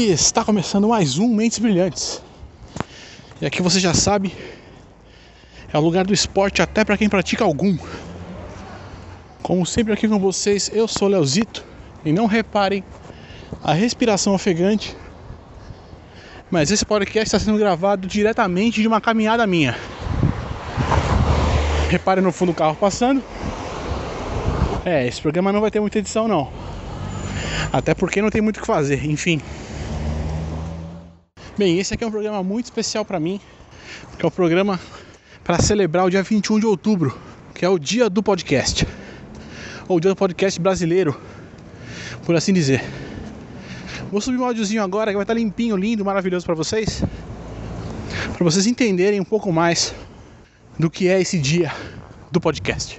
E está começando mais um Mentes Brilhantes. E aqui você já sabe, é o lugar do esporte até para quem pratica algum. Como sempre aqui com vocês, eu sou Leozito e não reparem a respiração ofegante. Mas esse podcast está sendo gravado diretamente de uma caminhada minha. Reparem no fundo do carro passando. É, esse programa não vai ter muita edição não. Até porque não tem muito o que fazer, enfim. Bem, esse aqui é um programa muito especial para mim, que é o um programa para celebrar o dia 21 de outubro, que é o dia do podcast. Ou o dia do podcast brasileiro, por assim dizer. Vou subir um áudiozinho agora que vai estar limpinho, lindo, maravilhoso para vocês. Para vocês entenderem um pouco mais do que é esse dia do podcast.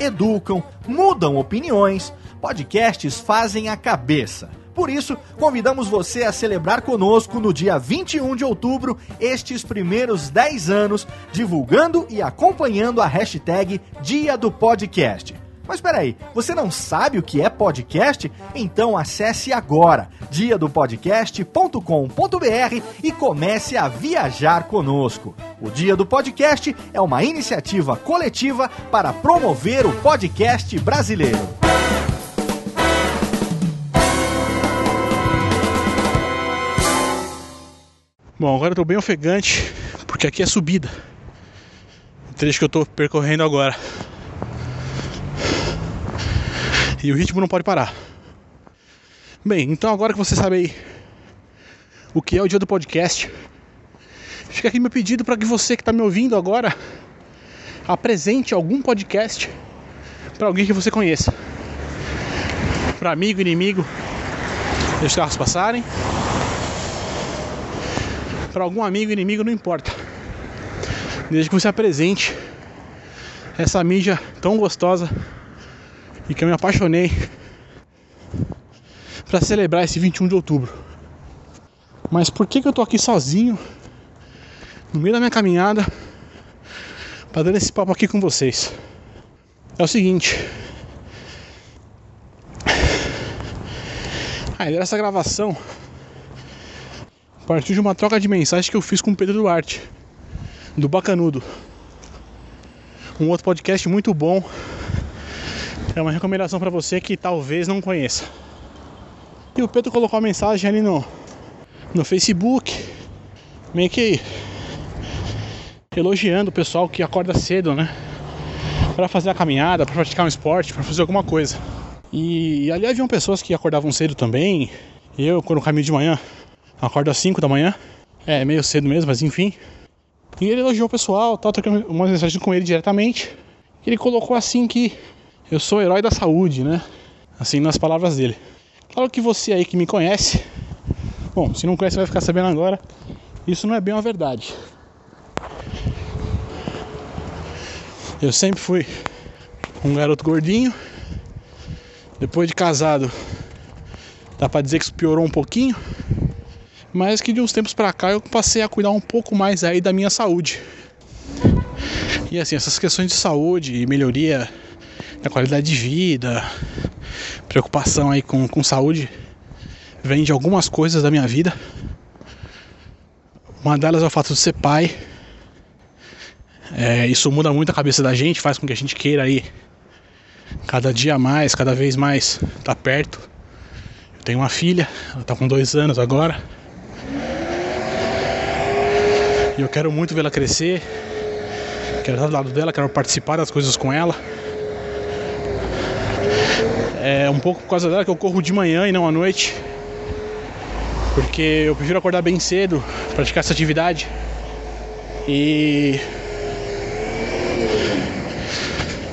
educam, mudam opiniões. Podcasts fazem a cabeça. Por isso, convidamos você a celebrar conosco no dia 21 de outubro estes primeiros 10 anos, divulgando e acompanhando a hashtag Dia do Podcast. Mas peraí, você não sabe o que é podcast? Então acesse agora diadopodcast.com.br e comece a viajar conosco. O Dia do Podcast é uma iniciativa coletiva para promover o podcast brasileiro. Bom, agora eu tô bem ofegante, porque aqui é subida. O trecho que eu tô percorrendo agora. E o ritmo não pode parar. Bem, então agora que você sabe aí o que é o dia do podcast, fica aqui meu pedido para que você que está me ouvindo agora apresente algum podcast para alguém que você conheça. Para amigo, inimigo, deixa os carros passarem. Para algum amigo, inimigo, não importa. Desde que você apresente essa mídia tão gostosa e que eu me apaixonei para celebrar esse 21 de outubro. Mas por que, que eu tô aqui sozinho, no meio da minha caminhada, para dar esse papo aqui com vocês? É o seguinte. A ideia dessa gravação partiu de uma troca de mensagens que eu fiz com o Pedro Duarte, do Bacanudo. Um outro podcast muito bom é uma recomendação para você que talvez não conheça. E o Pedro colocou a mensagem ali no, no Facebook, meio que elogiando o pessoal que acorda cedo, né? Para fazer a caminhada, para praticar um esporte, para fazer alguma coisa. E, e ali haviam pessoas que acordavam cedo também. Eu, quando caminho de manhã, acordo às 5 da manhã. É meio cedo mesmo, mas enfim. E ele elogiou o pessoal, tal, trocando uma mensagem com ele diretamente. Ele colocou assim que eu sou o herói da saúde, né? Assim nas palavras dele. Claro que você aí que me conhece, bom, se não conhece vai ficar sabendo agora. Isso não é bem uma verdade. Eu sempre fui um garoto gordinho. Depois de casado, dá pra dizer que isso piorou um pouquinho. Mas que de uns tempos pra cá eu passei a cuidar um pouco mais aí da minha saúde. E assim, essas questões de saúde e melhoria da qualidade de vida, preocupação aí com, com saúde, vem de algumas coisas da minha vida. Uma delas é o fato de ser pai. É, isso muda muito a cabeça da gente, faz com que a gente queira aí cada dia mais, cada vez mais tá perto. Eu tenho uma filha, ela está com dois anos agora. E eu quero muito vê-la crescer. Quero estar do lado dela, quero participar das coisas com ela. É um pouco por causa dela que eu corro de manhã e não à noite. Porque eu prefiro acordar bem cedo, praticar essa atividade. E.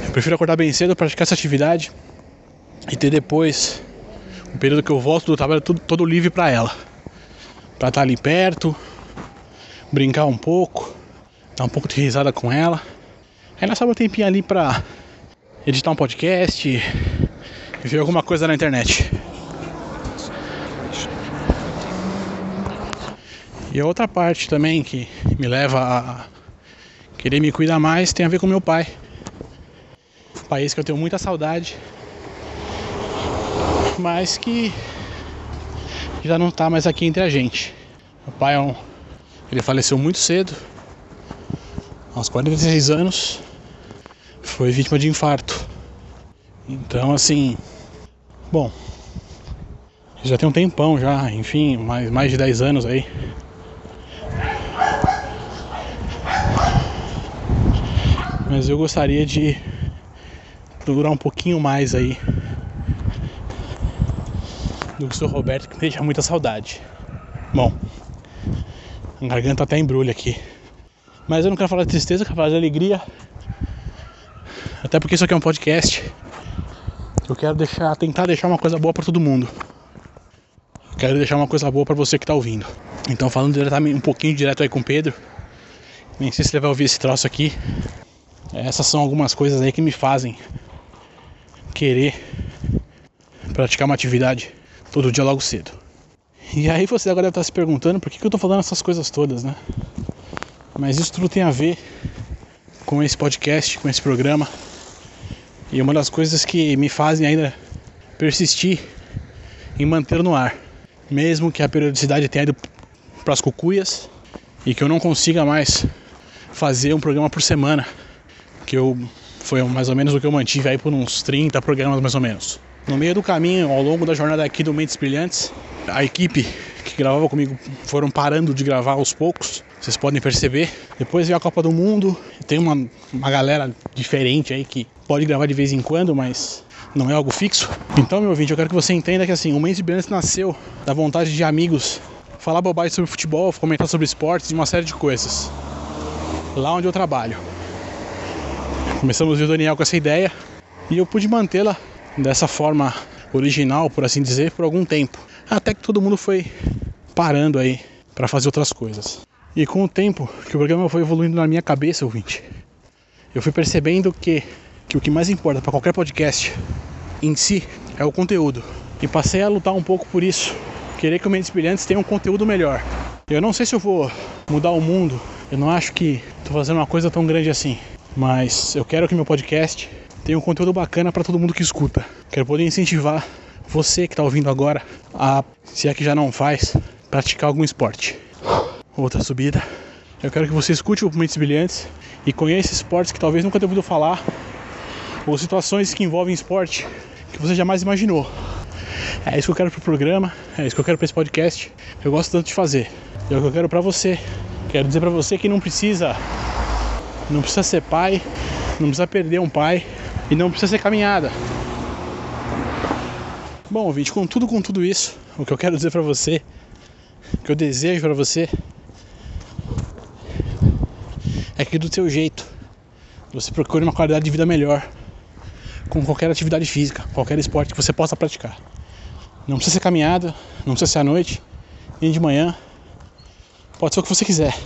Eu prefiro acordar bem cedo, praticar essa atividade. e ter depois um período que eu volto do trabalho todo, todo livre para ela. Pra estar tá ali perto, brincar um pouco, dar um pouco de risada com ela. Aí nós sobra um tempinho ali pra editar um podcast, ver alguma coisa na internet. E a outra parte também que me leva a querer me cuidar mais tem a ver com meu pai. país que eu tenho muita saudade, mas que já não está mais aqui entre a gente. Meu pai é um, ele faleceu muito cedo, aos 46 anos, foi vítima de infarto. Então assim, bom, já tem um tempão já, enfim, mais, mais de 10 anos aí. Mas eu gostaria de durar um pouquinho mais aí do que o Roberto, que me deixa muita saudade. Bom, a garganta até embrulha aqui. Mas eu não quero falar de tristeza, quero falar de alegria. Até porque isso aqui é um podcast. Eu quero deixar, tentar deixar uma coisa boa para todo mundo. quero deixar uma coisa boa para você que tá ouvindo. Então falando diretamente um pouquinho direto aí com o Pedro. Nem sei se ele vai ouvir esse troço aqui. Essas são algumas coisas aí que me fazem querer praticar uma atividade todo dia logo cedo. E aí você agora deve estar se perguntando por que, que eu estou falando essas coisas todas, né? Mas isso tudo tem a ver com esse podcast, com esse programa. E uma das coisas que me fazem ainda persistir em manter no ar, mesmo que a periodicidade tenha ido para as cucuias e que eu não consiga mais fazer um programa por semana que eu foi mais ou menos o que eu mantive aí por uns 30 programas mais ou menos. No meio do caminho, ao longo da jornada aqui do Mentes Brilhantes, a equipe que gravava comigo foram parando de gravar aos poucos, vocês podem perceber. Depois veio a Copa do Mundo, tem uma, uma galera diferente aí que pode gravar de vez em quando, mas não é algo fixo. Então, meu ouvinte, eu quero que você entenda que assim, o Mentes Brilhantes nasceu da vontade de amigos falar bobagem sobre futebol, comentar sobre esportes e uma série de coisas. Lá onde eu trabalho. Começamos o Daniel com essa ideia e eu pude mantê-la dessa forma original, por assim dizer, por algum tempo. Até que todo mundo foi parando aí para fazer outras coisas. E com o tempo que o programa foi evoluindo na minha cabeça, ouvinte, eu fui percebendo que, que o que mais importa para qualquer podcast em si é o conteúdo. E passei a lutar um pouco por isso. Querer que o Mentes Brilhantes tenha um conteúdo melhor. Eu não sei se eu vou mudar o mundo. Eu não acho que estou fazendo uma coisa tão grande assim. Mas eu quero que meu podcast tenha um conteúdo bacana para todo mundo que escuta. Quero poder incentivar você que está ouvindo agora a, se é que já não faz, praticar algum esporte. Outra subida. Eu quero que você escute o Mentes Brilhantes e conheça esportes que talvez nunca tenha ouvido falar ou situações que envolvem esporte que você jamais imaginou. É isso que eu quero pro programa, é isso que eu quero para esse podcast. Eu gosto tanto de fazer. É o que eu quero para você. Quero dizer para você que não precisa não precisa ser pai, não precisa perder um pai e não precisa ser caminhada. Bom, ouvinte, com tudo com tudo isso, o que eu quero dizer para você, o que eu desejo para você é que do seu jeito você procure uma qualidade de vida melhor com qualquer atividade física, qualquer esporte que você possa praticar. Não precisa ser caminhada, não precisa ser à noite, nem de manhã. Pode ser o que você quiser.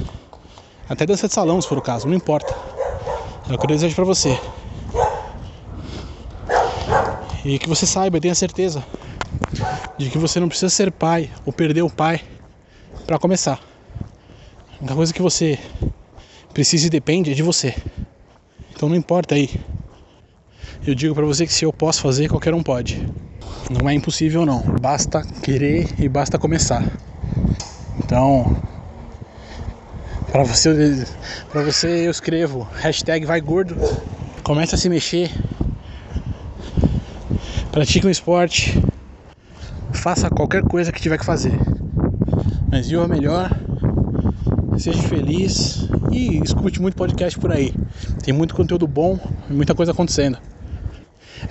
Até dança de salão, se for o caso, não importa. É o que eu desejo pra você. E que você saiba tenha certeza de que você não precisa ser pai ou perder o pai para começar. A única coisa que você precisa e depende é de você. Então não importa aí. Eu digo para você que se eu posso fazer, qualquer um pode. Não é impossível não. Basta querer e basta começar. Então, para você, para você eu escrevo hashtag vai gordo. Comece a se mexer. Pratique um esporte. Faça qualquer coisa que tiver que fazer. Mas viva melhor. Seja feliz e escute muito podcast por aí. Tem muito conteúdo bom e muita coisa acontecendo.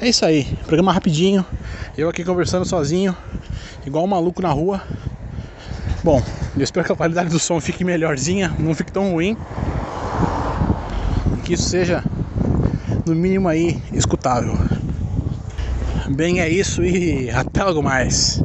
É isso aí, programa rapidinho. Eu aqui conversando sozinho, igual um maluco na rua. Bom, eu espero que a qualidade do som fique melhorzinha, não fique tão ruim. Que isso seja, no mínimo aí, escutável. Bem, é isso e até logo mais.